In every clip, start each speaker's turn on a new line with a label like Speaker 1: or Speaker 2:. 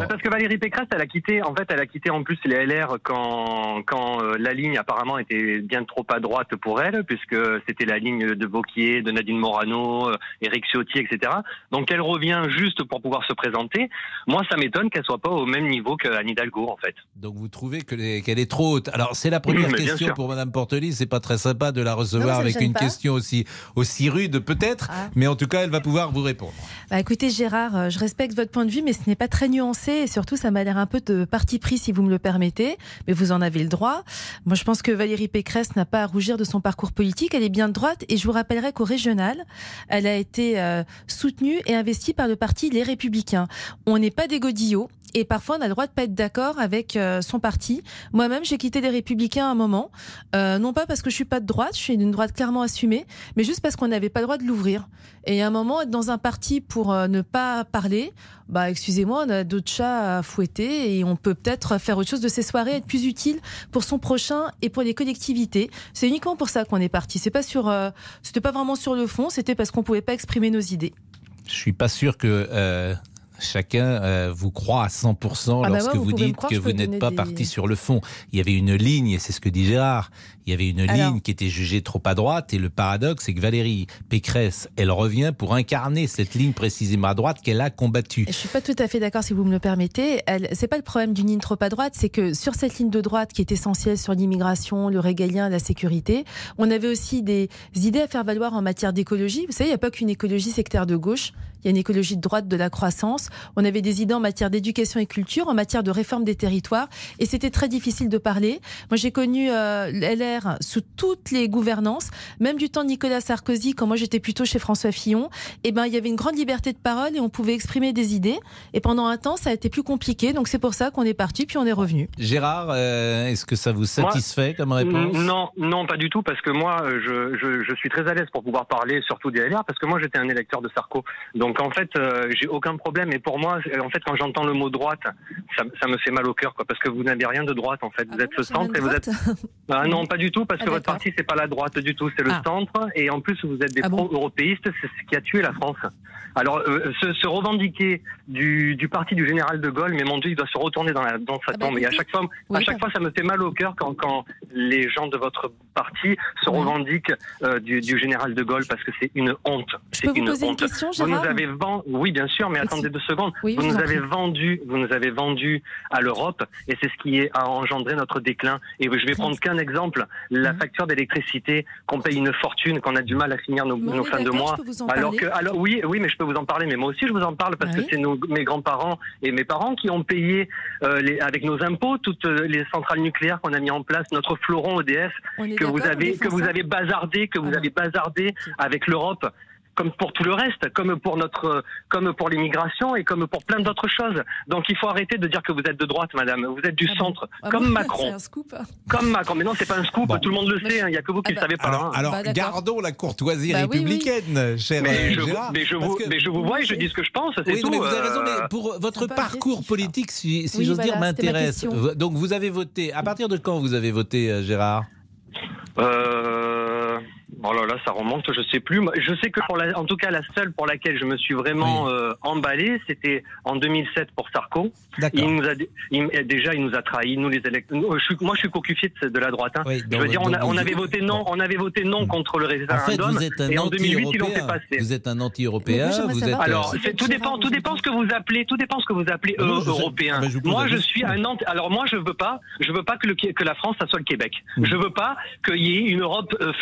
Speaker 1: Bah, parce que Valérie Pécresse, elle a quitté, en fait, elle a quitté en plus les LR quand, quand euh, la ligne apparemment était bien trop à droite pour elle, puisque c'était la ligne de Vauquier, de Nadine Morano, euh, Éric Ciotti, etc. Donc elle revient juste pour pouvoir se présenter. Moi, ça m'étonne qu'elle soit pas au même niveau qu'Anne Hidalgo, en fait.
Speaker 2: Donc vous trouvez qu'elle est trop haute. Alors c'est la première question pour Madame Portely. C'est pas très sympa de la recevoir avec une question aussi aussi rude, peut-être, ah. mais en tout cas, elle va pouvoir vous répondre.
Speaker 3: Bah, écoutez, Gérard, euh, je respecte votre point de vue, mais ce n'est pas très nuancé et surtout, ça m'a l'air un peu de parti pris, si vous me le permettez. Mais vous en avez le droit. Moi, je pense que Valérie Pécresse n'a pas à rougir de son parcours politique. Elle est bien de droite et je vous rappellerai qu'au régional, elle a été euh, soutenue et investie par le parti Les Républicains. On n'est pas des godillots et parfois on a le droit de pas être d'accord avec euh, son parti. Moi-même, j'ai quitté les Républicains à un moment, euh, non pas parce que je suis pas de droite, je suis d'une droite clairement assumée, mais juste parce qu'on n'avait pas le droit de l'ouvrir. Et à un moment, être dans un parti pour ne pas parler, bah excusez-moi, on a d'autres chats à fouetter et on peut peut-être faire autre chose de ces soirées, être plus utile pour son prochain et pour les collectivités. C'est uniquement pour ça qu'on est parti. C'est pas sur, c'était pas vraiment sur le fond, c'était parce qu'on pouvait pas exprimer nos idées.
Speaker 2: Je suis pas sûr que chacun euh, vous croit à 100% ah bah lorsque vous, dites que vous n'êtes pas parti sur le fond. Il y avait une ligne, et c'est ce que dit Gérard, il y avait une ligne qui était jugée trop à droite, et le paradoxe, c'est que Valérie Pécresse, elle revient pour incarner cette ligne précisément à droite qu'elle a combattue.
Speaker 3: Je suis pas tout à fait d'accord si vous me le permettez. C'est pas le problème d'une ligne trop à droite, c'est que sur cette ligne de droite qui est essentielle sur l'immigration, le régalien, la sécurité, on avait aussi des idées à faire valoir en matière d'écologie. Vous savez, il n'y a pas qu'une écologie sectaire de gauche il y a une écologie de droite de la croissance. On avait des idées en matière d'éducation et culture, en matière de réforme des territoires, et c'était très difficile de parler. Moi, j'ai connu euh, LR sous toutes les gouvernances, même du temps de Nicolas Sarkozy, quand moi j'étais plutôt chez François Fillon. Et eh ben, il y avait une grande liberté de parole et on pouvait exprimer des idées. Et pendant un temps, ça a été plus compliqué. Donc c'est pour ça qu'on est parti, puis on est revenu.
Speaker 2: Gérard, euh, est-ce que ça vous satisfait comme réponse?
Speaker 1: Non, non, pas du tout, parce que moi, je, je, je suis très à l'aise pour pouvoir parler, surtout des LR, parce que moi, j'étais un électeur de Sarko. Donc donc en fait, euh, j'ai aucun problème. Et pour moi, en fait, quand j'entends le mot droite, ça, me fait mal au cœur, quoi, parce que vous n'avez rien de droite, en fait. Vous ah êtes le centre et vous êtes. Ah non, pas du tout, parce ah, que votre parti c'est pas la droite du tout, c'est le centre. Et en plus, vous êtes des pro-européistes, c'est ce qui a tué la France. Alors, euh, se, revendiquer du, parti du général de Gaulle, mais mon Dieu, il doit se retourner dans, la, dans sa bah, tombe. et à chaque fois, à chaque fois, ça me fait mal au cœur quand, quand les gens de votre parti se revendiquent euh, du, général de Gaulle, parce que c'est une honte.
Speaker 3: C'est une honte. Une question,
Speaker 1: vous nous avez oui, bien sûr, mais attendez deux secondes. vous, nous avez vendu, vous nous avez vendu à l'Europe, et c'est ce qui a engendré notre déclin. Et je vais prendre qu'un exemple la mhm. facture d'électricité qu'on paye une fortune, qu'on a du mal à finir nos, fins de mois. Alors que, alors oui, oui, mais je peux vous en parler, mais moi aussi je vous en parle parce que c'est mes grands-parents et mes parents qui ont payé euh, les, avec nos impôts toutes euh, les centrales nucléaires qu'on a mis en place, notre fleuron EDF que vous avez que vous avez bazardé, que vous avez bazardé avec l'Europe comme pour tout le reste, comme pour notre, comme pour l'immigration et comme pour plein d'autres choses. Donc il faut arrêter de dire que vous êtes de droite, madame. Vous êtes du ah centre, ah comme Macron.
Speaker 3: Un scoop.
Speaker 1: Comme Macron. Mais non, c'est pas un scoop. Tout le monde le sait. Hein. Il n'y a que vous qui le ah bah, savez pas.
Speaker 2: Alors, alors bah, gardons la courtoisie bah républicaine, cher
Speaker 1: mais je, mais je, vous, mais je vous vois et je dis ce que je pense. C'est tout.
Speaker 2: Mais vous avez raison. Mais euh. pour votre parcours politique, si, si j'ose dire, m'intéresse. Donc vous avez voté. À partir de quand vous avez voté, euh, Gérard?
Speaker 1: Euh, Oh là là, ça remonte, je sais plus. Je sais que pour la, en tout cas la seule pour laquelle je me suis vraiment euh, emballé, c'était en 2007 pour Sarko. Il nous a déjà il nous a trahi, nous les électeurs. Moi je suis cocufié de, la droite. Hein. je veux dire, on, on avait voté non, on avait voté non contre le référendum.
Speaker 2: En fait, vous êtes un et en 2008 ils l'ont fait passer. Vous êtes un anti-européen. Vous êtes.
Speaker 1: Alors tout dépend, tout dépend ce que vous appelez, tout dépend ce que vous appelez européen. moi je suis un anti. Alors moi je veux pas, je veux pas que, le, que la France ça soit le Québec. Hmm. Je veux pas qu'il y ait une Europe euh,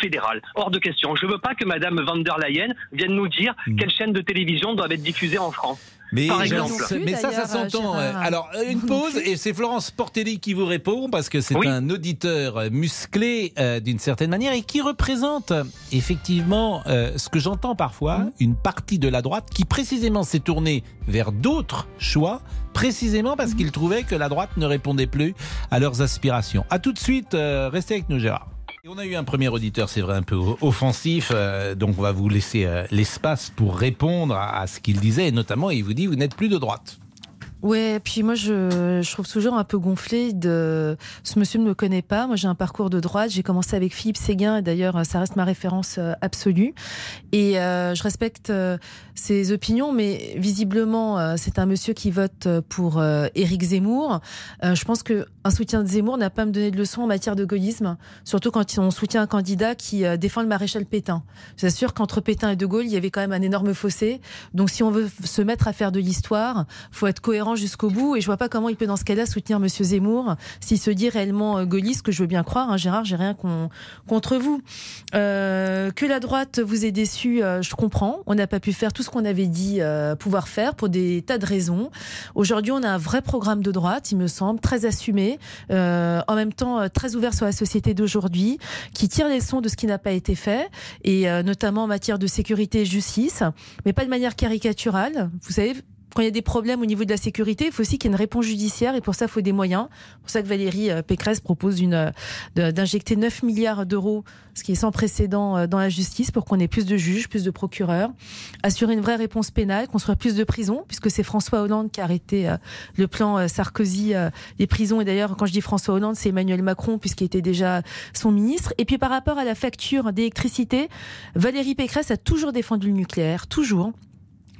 Speaker 1: fédérale de question. Je veux pas que Madame van der Leyen vienne nous dire hmm. quelles chaînes de télévision doivent être diffusées en France.
Speaker 2: Mais, Par exemple. mais ça, ça s'entend. Alors, une pause, et c'est Florence Portelli qui vous répond, parce que c'est un auditeur musclé euh, d'une certaine manière et qui représente effectivement euh, ce que j'entends parfois, hmm. une partie de la droite qui précisément s'est tournée vers d'autres choix, précisément parce hmm. qu'il trouvait que la droite ne répondait plus à leurs aspirations. A tout de suite, euh, restez avec nous, Gérard on a eu un premier auditeur, c'est vrai, un peu offensif, euh, donc on va vous laisser euh, l'espace pour répondre à, ce qu'il disait, et notamment il vous dit vous n'êtes plus de droite.
Speaker 3: Ouais, puis moi je, je, trouve toujours un peu gonflé de ce monsieur ne me connaît pas. Moi j'ai un parcours de droite, j'ai commencé avec Philippe Séguin et d'ailleurs ça reste ma référence euh, absolue et euh, je respecte euh, ses opinions mais visiblement c'est un monsieur qui vote pour Éric Zemmour. je pense que un soutien de Zemmour n'a pas à me donner de leçons en matière de gaullisme, surtout quand on soutient un candidat qui défend le maréchal Pétain. J'assure qu'entre Pétain et De Gaulle, il y avait quand même un énorme fossé. Donc si on veut se mettre à faire de l'histoire, faut être cohérent jusqu'au bout. Et je vois pas comment il peut dans ce cas-là soutenir Monsieur Zemmour s'il se dit réellement euh, gaulliste, que je veux bien croire. Hein, Gérard, j'ai rien contre vous. Euh, que la droite vous ait déçu, euh, je comprends. On n'a pas pu faire tout ce qu'on avait dit pouvoir faire pour des tas de raisons. Aujourd'hui, on a un vrai programme de droite, il me semble, très assumé, en même temps très ouvert sur la société d'aujourd'hui, qui tire les leçons de ce qui n'a pas été fait, et notamment en matière de sécurité et justice, mais pas de manière caricaturale. Vous savez, quand il y a des problèmes au niveau de la sécurité, il faut aussi qu'il y ait une réponse judiciaire et pour ça, il faut des moyens. C'est pour ça que Valérie euh, Pécresse propose une, d'injecter 9 milliards d'euros, ce qui est sans précédent euh, dans la justice, pour qu'on ait plus de juges, plus de procureurs, assurer une vraie réponse pénale, construire plus de prisons, puisque c'est François Hollande qui a arrêté euh, le plan Sarkozy des prisons. Et d'ailleurs, quand je dis François Hollande, c'est Emmanuel Macron, puisqu'il était déjà son ministre. Et puis par rapport à la facture d'électricité, Valérie Pécresse a toujours défendu le nucléaire, toujours.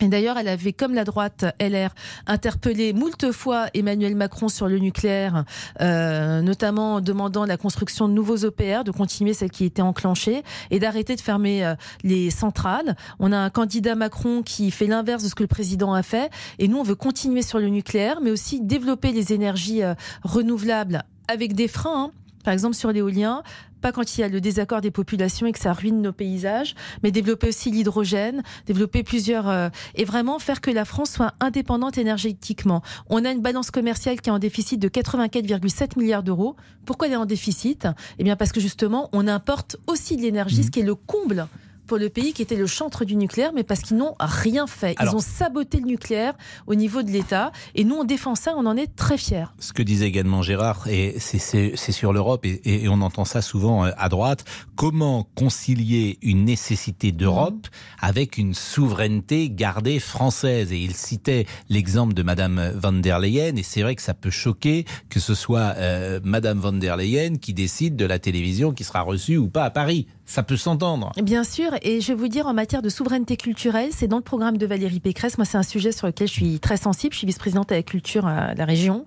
Speaker 3: D'ailleurs, elle avait, comme la droite LR, interpellé moult fois Emmanuel Macron sur le nucléaire, euh, notamment en demandant la construction de nouveaux OPR, de continuer celle qui était enclenchée et d'arrêter de fermer euh, les centrales. On a un candidat Macron qui fait l'inverse de ce que le président a fait. Et nous, on veut continuer sur le nucléaire, mais aussi développer les énergies euh, renouvelables avec des freins. Hein. Par exemple, sur l'éolien, pas quand il y a le désaccord des populations et que ça ruine nos paysages, mais développer aussi l'hydrogène, développer plusieurs euh, et vraiment faire que la France soit indépendante énergétiquement. On a une balance commerciale qui est en déficit de 84,7 milliards d'euros. Pourquoi elle est en déficit? Eh bien parce que justement, on importe aussi de l'énergie, ce mmh. qui est le comble pour le pays qui était le chantre du nucléaire, mais parce qu'ils n'ont rien fait. Ils ont saboté le nucléaire au niveau de l'État. Et nous, on défend ça, on en est très fiers.
Speaker 2: Ce que disait également Gérard, et c'est sur l'Europe, et, on entend ça souvent euh, à droite, comment concilier une nécessité d'Europe mmh. avec une souveraineté gardée française? Et il citait l'exemple de Madame van der Leyen, et c'est vrai que ça peut choquer que ce soit euh, Madame van der Leyen qui décide de la télévision qui sera reçue ou pas à Paris. Ça peut s'entendre.
Speaker 3: Bien sûr, et je vais vous dire, en matière de souveraineté culturelle, c'est dans le programme de Valérie Pécresse. Moi, c'est un sujet sur lequel je suis très sensible. Je suis vice-présidente à la culture à la région.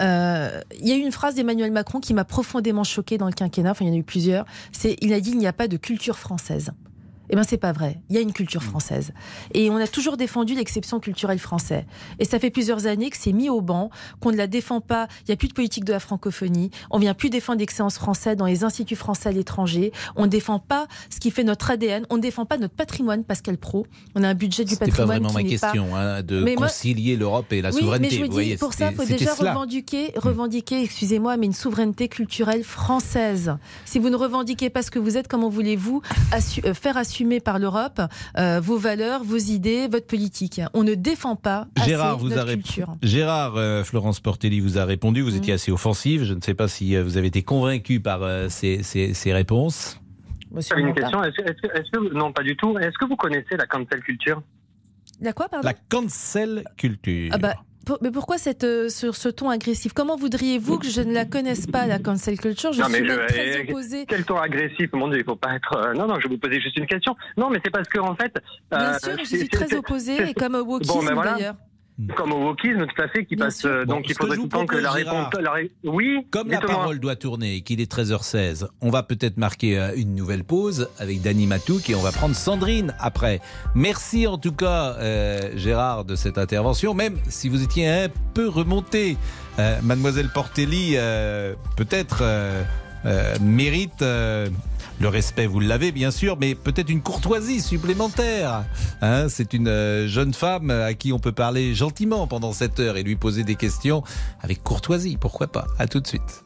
Speaker 3: Euh, il y a eu une phrase d'Emmanuel Macron qui m'a profondément choquée dans le quinquennat. Il y en a eu plusieurs. C'est, il a dit, il n'y a pas de culture française. Eh bien, c'est pas vrai. Il y a une culture mm. française. Et on a toujours défendu l'exception culturelle française. Et ça fait plusieurs années que c'est mis au banc, qu'on ne la défend pas. Il n'y a plus de politique de la francophonie. On vient plus défendre l'excellence française dans les instituts français à l'étranger. On ne défend pas ce qui fait notre ADN. On ne défend pas notre patrimoine, Pascal Pro. On a un budget du patrimoine.
Speaker 2: pas vraiment ma question, hein, de concilier l'Europe et la souveraineté.
Speaker 3: Mais je vous dis, pour ça, il faut déjà revendiquer, revendiquer, excusez-moi, mais une souveraineté culturelle française. Si vous ne revendiquez pas ce que vous êtes, comment voulez-vous euh, faire assurer par l'Europe euh, vos valeurs, vos idées, votre politique. On ne défend pas Gérard vous notre culture.
Speaker 2: Gérard euh, Florence Portelli vous a répondu. Vous étiez mm. assez offensive. Je ne sais pas si euh, vous avez été convaincu par ces, ces, réponses.
Speaker 1: une question. Est-ce, que, non, pas du tout. Est-ce que vous connaissez la cancel culture?
Speaker 3: La quoi, pardon?
Speaker 2: La cancel culture.
Speaker 3: Ah bah, mais pourquoi cette, euh, sur ce ton agressif? Comment voudriez-vous que je ne la connaisse pas, la cancel culture? Je suis très eh, opposée.
Speaker 1: Quel ton agressif Mon Dieu, il faut pas être. Euh, non, non, je vais vous poser juste une question. Non, mais c'est parce que, en fait.
Speaker 3: Bien euh, sûr, je suis très opposée, et comme wokisme ben d'ailleurs.
Speaker 1: Comme au wokisme, tout à fait, qui passe. Euh, donc il faudrait tout le temps que la réponse.
Speaker 2: Oui. Comme la parole doit tourner et qu'il est 13h16, on va peut-être marquer euh, une nouvelle pause avec Dany Matouk et on va prendre Sandrine après. Merci en tout cas, euh, Gérard, de cette intervention, même si vous étiez un peu remonté. Mademoiselle Portelli, peut-être mérite le respect, vous l'avez bien sûr, mais peut-être une courtoisie supplémentaire. Hein c'est une euh, jeune femme à qui on peut parler gentiment pendant cette heure et lui poser des questions avec courtoisie, pourquoi pas? À tout de suite.